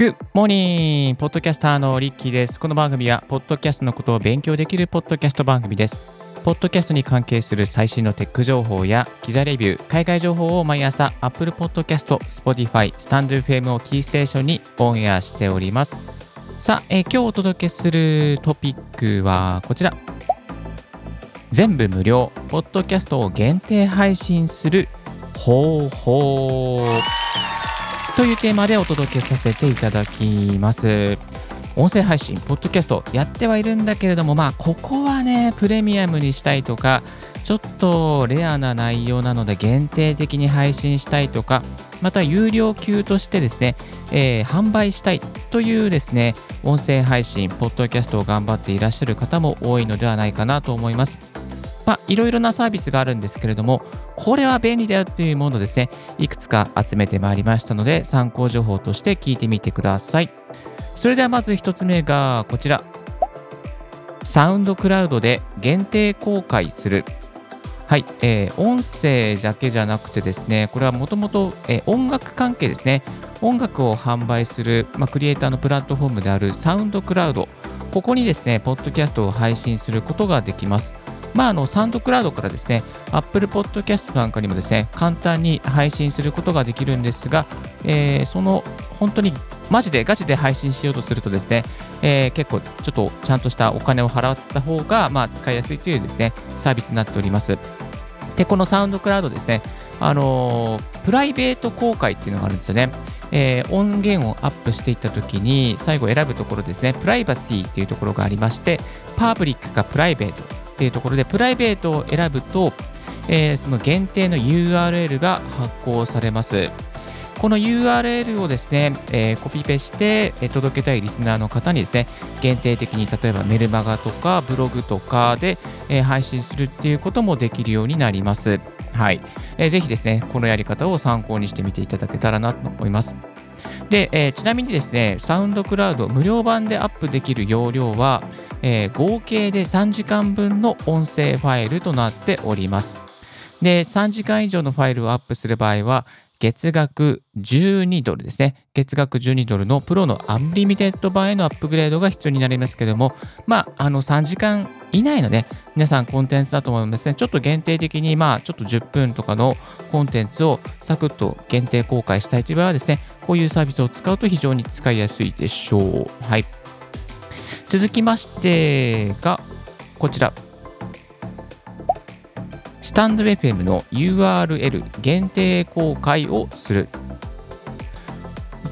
Good morning ポッドキャスターのリッキーです。この番組は、ポッドキャストのことを勉強できるポッドキャスト番組です。ポッドキャストに関係する最新のテック情報や、機材レビュー、海外情報を毎朝、Apple Podcast、Spotify、StandFM をキーステーションにオンエアしております。さあ、えー今日お届けするトピックはこちら。全部無料、ポッドキャストを限定配信する方法。というテーマでお届けさせていただきます。音声配信、ポッドキャストやってはいるんだけれども、まあ、ここはね、プレミアムにしたいとか、ちょっとレアな内容なので限定的に配信したいとか、また有料級としてですね、えー販売したいというですね、音声配信、ポッドキャストを頑張っていらっしゃる方も多いのではないかなと思います。まあ、いろいろなサービスがあるんですけれども、これは便利だよというものをですね、いくつか集めてまいりましたので、参考情報として聞いてみてください。それではまず一つ目がこちら。サウンドクラウドで限定公開する。はい、えー音声だけじゃなくてですね、これはもともと音楽関係ですね、音楽を販売する、まあ、クリエイターのプラットフォームであるサウンドクラウド、ここにですね、ポッドキャストを配信することができます。まあ、あのサウンドクラウドからですね、Apple Podcast なんかにもですね、簡単に配信することができるんですが、えーその本当にマジでガチで配信しようとするとですね、えー結構ちょっとちゃんとしたお金を払った方が、まあ、使いやすいというですね、サービスになっております。で、このサウンドクラウドですね、あのープライベート公開っていうのがあるんですよね。えー音源をアップしていったときに、最後選ぶところですね、プライバシーっていうところがありまして、パブリックかプライベートっていうところで、プライベートを選ぶと、えーその限定の URL が発行されます。この URL をですね、えーコピペして、え届けたいリスナーの方にですね、限定的に例えばメルマガとかブログとかで、えー配信するっていうこともできるようになります。はい。えーぜひですね、このやり方を参考にしてみていただけたらなと思います。で、えーちなみにですね、 SoundCloud 無料版でアップできる容量は、えー合計で3時間分の音声ファイルとなっております。で、3時間以上のファイルをアップする場合は、月額12ドルですね。月額12ドルのプロの Unlimited 版へのアップグレードが必要になりますけども、まあ、あの3時間以内のね、皆さんコンテンツだと思いますね。ちょっと限定的に、まあ、ちょっと10分とかのコンテンツをサクッと限定公開したいという場合はですね、こういうサービスを使うと非常に使いやすいでしょう。はい。続きましてが、こちら。スタンド FM の URL 限定公開をする。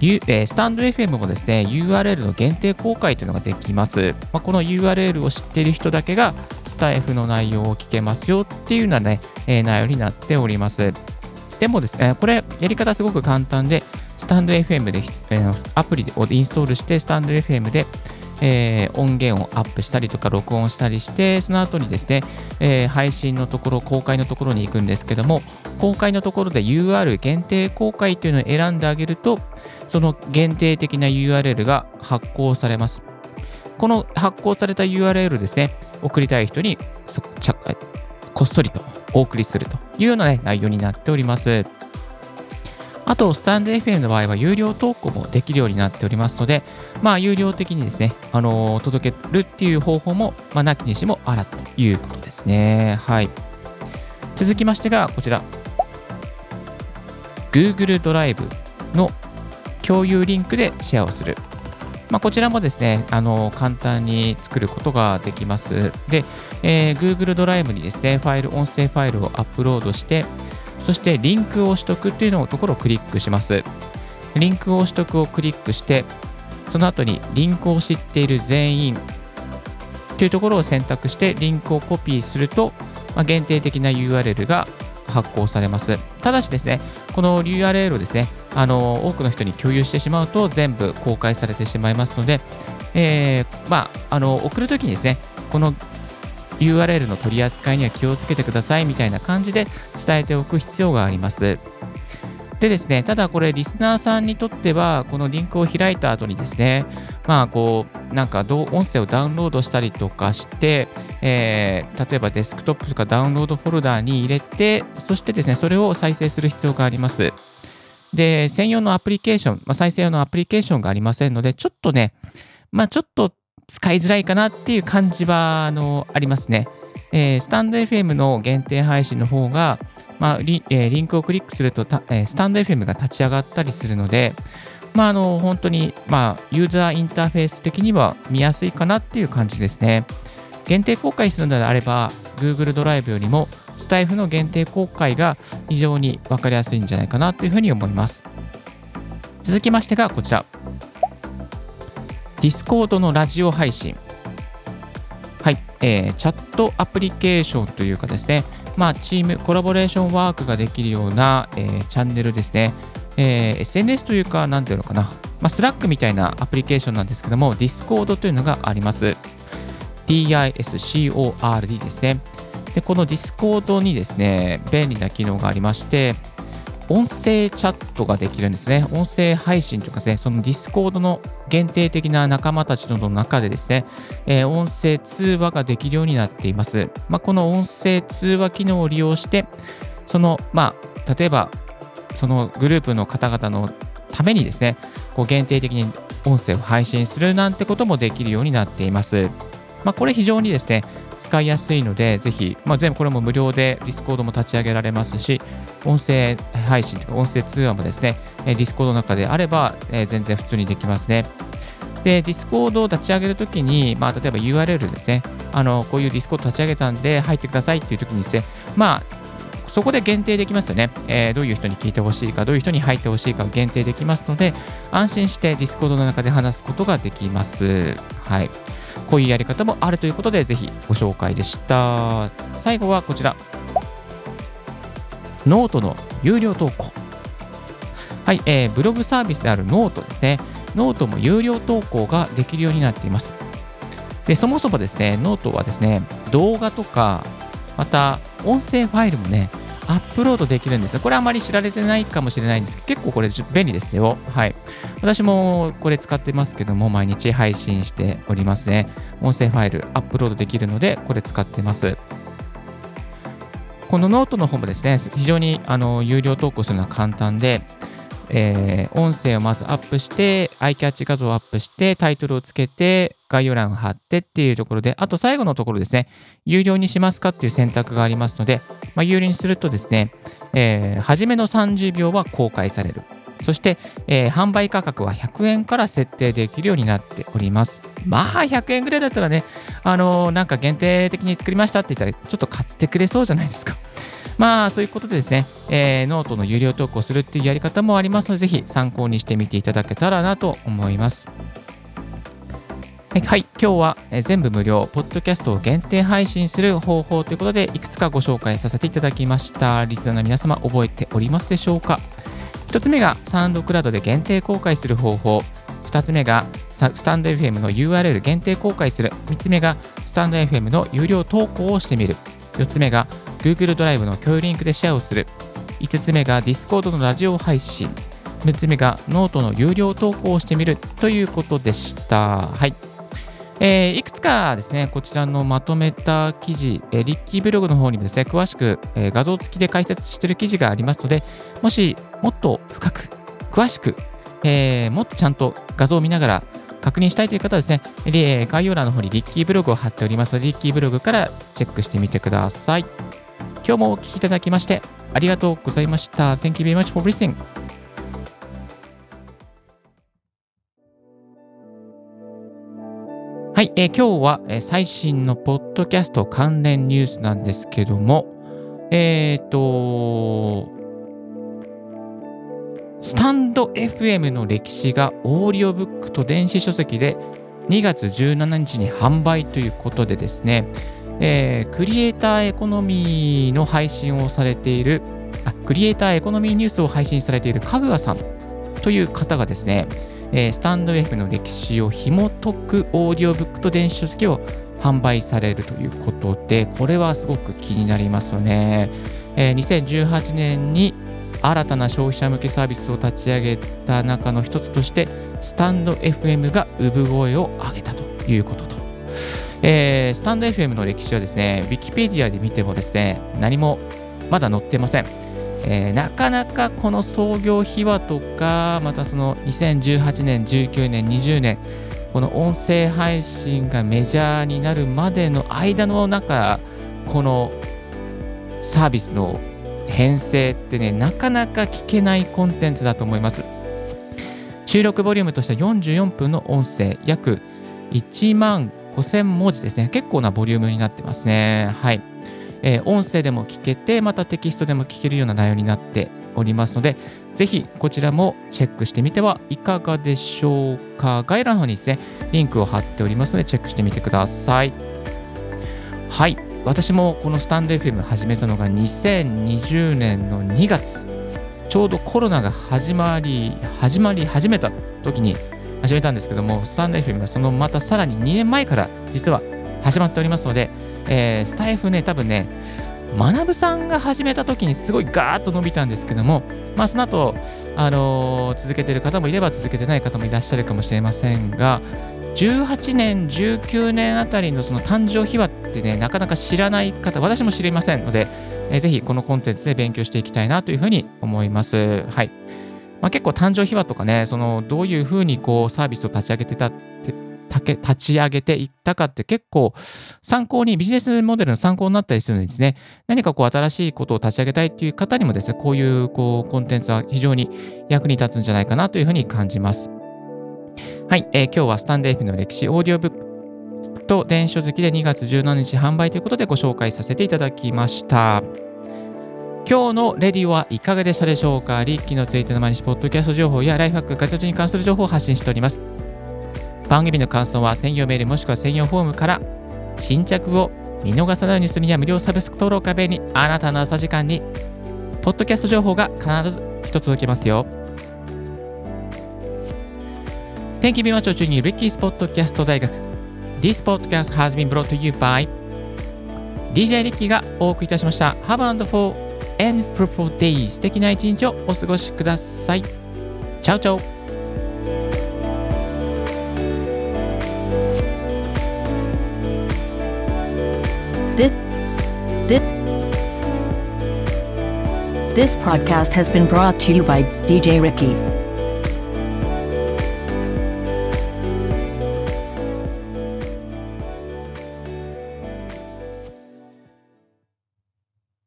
スタンド FM もですね、URL の限定公開というのができます。まあ、この URL を知っている人だけが、スタイフの内容を聞けますよっていうようなね、えー内容になっております。でもですね、これ、やり方すごく簡単で、スタンド FM で、えーアプリをインストールして、スタンド FM で、えー音源をアップしたりとか録音したりして、その後にですね、えー配信のところ、公開のところに行くんですけども、公開のところで UR 限定公開というのを選んであげると、その限定的な URL が発行されます。この発行された URL ですね、送りたい人にこっそりとお送りするというような、ね、内容になっております。あと、スタンド FM の場合は有料投稿もできるようになっておりますので、まあ、有料的にですね、あのー届けるっていう方法も、まあ、なきにしもあらずということですね。はい。続きましてが、こちら。Google ドライブの共有リンクでシェアをする。まあ、こちらもですね、あの簡単に作ることができます。で、えー Google ドライブにですね、ファイル、音声ファイルをアップロードして、そしてリンクを取得っていうのをところをクリックします。リンクを取得をクリックして、その後にリンクを知っている全員というところを選択してリンクをコピーすると、まあ、限定的な URL が発行されます。ただしですね、この URL をですね、あの多くの人に共有してしまうと全部公開されてしまいますので、えーまあ、あの送るときにですね、この URL の取り扱いには気をつけてくださいみたいな感じで伝えておく必要があります。でですね、ただこれ、リスナーさんにとっては、このリンクを開いた後にですね、まあ、こう、なんか、音声をダウンロードしたりとかして、えー例えばデスクトップとかダウンロードフォルダーに入れて、そしてですね、それを再生する必要があります。で、専用のアプリケーション、まあ、再生用のアプリケーションがありませんので、ちょっとね、まあ、ちょっと使いづらいかなっていう感じはあのありますね。えー、スタンド FM の限定配信の方が、まあリえー、リンクをクリックするとたえー、スタンド FM が立ち上がったりするので、まあ、あの本当に、まあ、ユーザーインターフェース的には見やすいかなっていう感じですね。限定公開するのであれば、Google ドライブよりもスタイフの限定公開が非常に分かりやすいんじゃないかなというふうに思います。続きましてがこちら。Discord のラジオ配信。はい、えー、チャットアプリケーションというかですね、まあ、チームコラボレーションワークができるような、えー、チャンネルですね。えー、SNS というか、なんていうのかな、まあ、 Slack みたいなアプリケーションなんですけども、Discord というのがあります。DISCORD ですね。で、この Discord にですね、便利な機能がありまして、音声チャットができるんですね。音声配信とかですね、その Discord の限定的な仲間たちの中でですね、えー、音声通話ができるようになっています。まあ、この音声通話機能を利用して、その、まあ、例えば、そのグループの方々のためにですね、こう限定的に音声を配信するなんてこともできるようになっています。まあ、これ非常にですね、使いやすいので、ぜひ、まあ、全部これも無料で Discord も立ち上げられますし、音声配信とか音声通話もですね、Discord の中であれば、えー、全然普通にできますね。で、Discord を立ち上げるときに、まあ、例えば URL ですね、あのこういう Discord 立ち上げたんで入ってくださいっていうときにですね、まあ、そこで限定できますよね、えー、どういう人に聞いてほしいか、どういう人に入ってほしいか限定できますので、安心して Discord の中で話すことができます。はい。こういうやり方もあるということで、ぜひご紹介でした。最後はこちら。ノートの有料投稿。はい、えー、ブログサービスであるノートですね。ノートも有料投稿ができるようになっています。で、そもそもですね、ノートはですね、動画とか、また音声ファイルもね、アップロードできるんですよ。これあまり知られてないかもしれないんですけど、結構これ便利ですよ。はい。私もこれ使ってますけども、毎日配信しておりますね。音声ファイルアップロードできるので、これ使ってます。このノートの方もですね、非常にあの有料投稿するのは簡単で、えー、音声をまずアップして、アイキャッチ画像をアップして、タイトルをつけて、概要欄を貼ってっていうところで、あと最後のところですね、有料にしますかっていう選択がありますので、まあ、有料にするとですね、えー、初めの30秒は公開される。そして、えー、販売価格は100円から設定できるようになっております。まあ、100円ぐらいだったらね、あのー、なんか限定的に作りましたって言ったら、ちょっと買ってくれそうじゃないですか。まあ、そういうことでですね、えー、ノートの有料投稿するっていうやり方もありますので、ぜひ参考にしてみていただけたらなと思います。はい、今日は全部無料、ポッドキャストを限定配信する方法ということで、いくつかご紹介させていただきました。リスナーの皆様、覚えておりますでしょうか？?1 つ目が SoundCloud で限定公開する方法。2つ目がスタンド FM の URL 限定公開する。3つ目がスタンド FM の有料投稿をしてみる。4つ目が Google ドライブの共有リンクでシェアをする。5つ目が Discord のラジオ配信。6つ目がノートの有料投稿をしてみるということでした。はい。えー、いくつかですね、こちらのまとめた記事、えー、リッキーブログの方にもですね、詳しく、えー、画像付きで解説している記事がありますので、もしもっと深く、詳しく、えー、もっとちゃんと画像を見ながら確認したいという方はですね、概要欄の方にリッキーブログを貼っておりますので、リッキーブログからチェックしてみてください。今日もお聴きいただきましてありがとうございました。Thank you very much for listening. はい、えー、今日は、最新のポッドキャスト関連ニュースなんですけども、えっ、ー、と、スタンド FM の歴史がオーディオブックと電子書籍で2月17日に販売ということでですね、えー、クリエイターエコノミーの配信をされているあ、クリエイターエコノミーニュースを配信されているかぐわさんという方がですね、えー、スタンド F の歴史を紐解くオーディオブックと電子書籍を販売されるということで、これはすごく気になりますよね。えー、2018年に新たな消費者向けサービスを立ち上げた中の一つとして、スタンド FM が産声を上げたということと。えー、スタンド FM の歴史はですね、ウィキペディアで見てもですね、何もまだ載ってません。えー、なかなかこの創業秘話とか、またその2018年、19年、20年、この音声配信がメジャーになるまでの間の中、このサービスの編成ってね、なかなか聞けないコンテンツだと思います。収録ボリュームとしては44分の音声、約1万5000文字ですね。結構なボリュームになってますね。はい。えー、音声でも聞けて、またテキストでも聞けるような内容になっておりますので、ぜひこちらもチェックしてみてはいかがでしょうか。概要欄の方にですね、リンクを貼っておりますので、チェックしてみてください。はい。私もこのスタンド FM 始めたのが2020年の2月。ちょうどコロナが始まり、始まり始めた時に始めたんですけども、スタンド FM はそのまたさらに2年前から実は始まっておりますので、えー、スタイフね、多分ね、学さんが始めた時にすごいガーッと伸びたんですけども、まあ、その後、あのー、続けてる方もいれば続けてない方もいらっしゃるかもしれませんが、18年、19年あたりのその誕生秘話ってね、なかなか知らない方、私も知りませんので、えー、ぜひこのコンテンツで勉強していきたいなというふうに思います。はい。まあ、結構誕生秘話とかね、そのどういうふうにこうサービスを立ち上げてた立ち上げていったかって結構参考に、ビジネスモデルの参考になったりするんですね。何かこう新しいことを立ち上げたいっていう方にもですね、こういうこうコンテンツは非常に役に立つんじゃないかなというふうに感じます。はい、えー、今日はスタンデーフの歴史オーディオブックと電子書籍で2月17日販売ということでご紹介させていただきました。今日のレディはいかがでしたでしょうか？リッキーのついての毎日ポッドキャスト情報やライフハック、活動に関する情報を発信しております。番組の感想は専用メールもしくは専用フォームから新着を見逃さないようにするには無料サブスク登録壁にあなたの朝時間にポッドキャスト情報が必ず一つ届きますよ。天気日は中中にリッキースポッドキャスト大学 This podcast has been brought to you by DJ リッキーがお送りいたしました Have and for and fruitful day 素敵な一日をお過ごしください。チャオチャオ This, this, this podcast has been brought to you by DJ Ricky.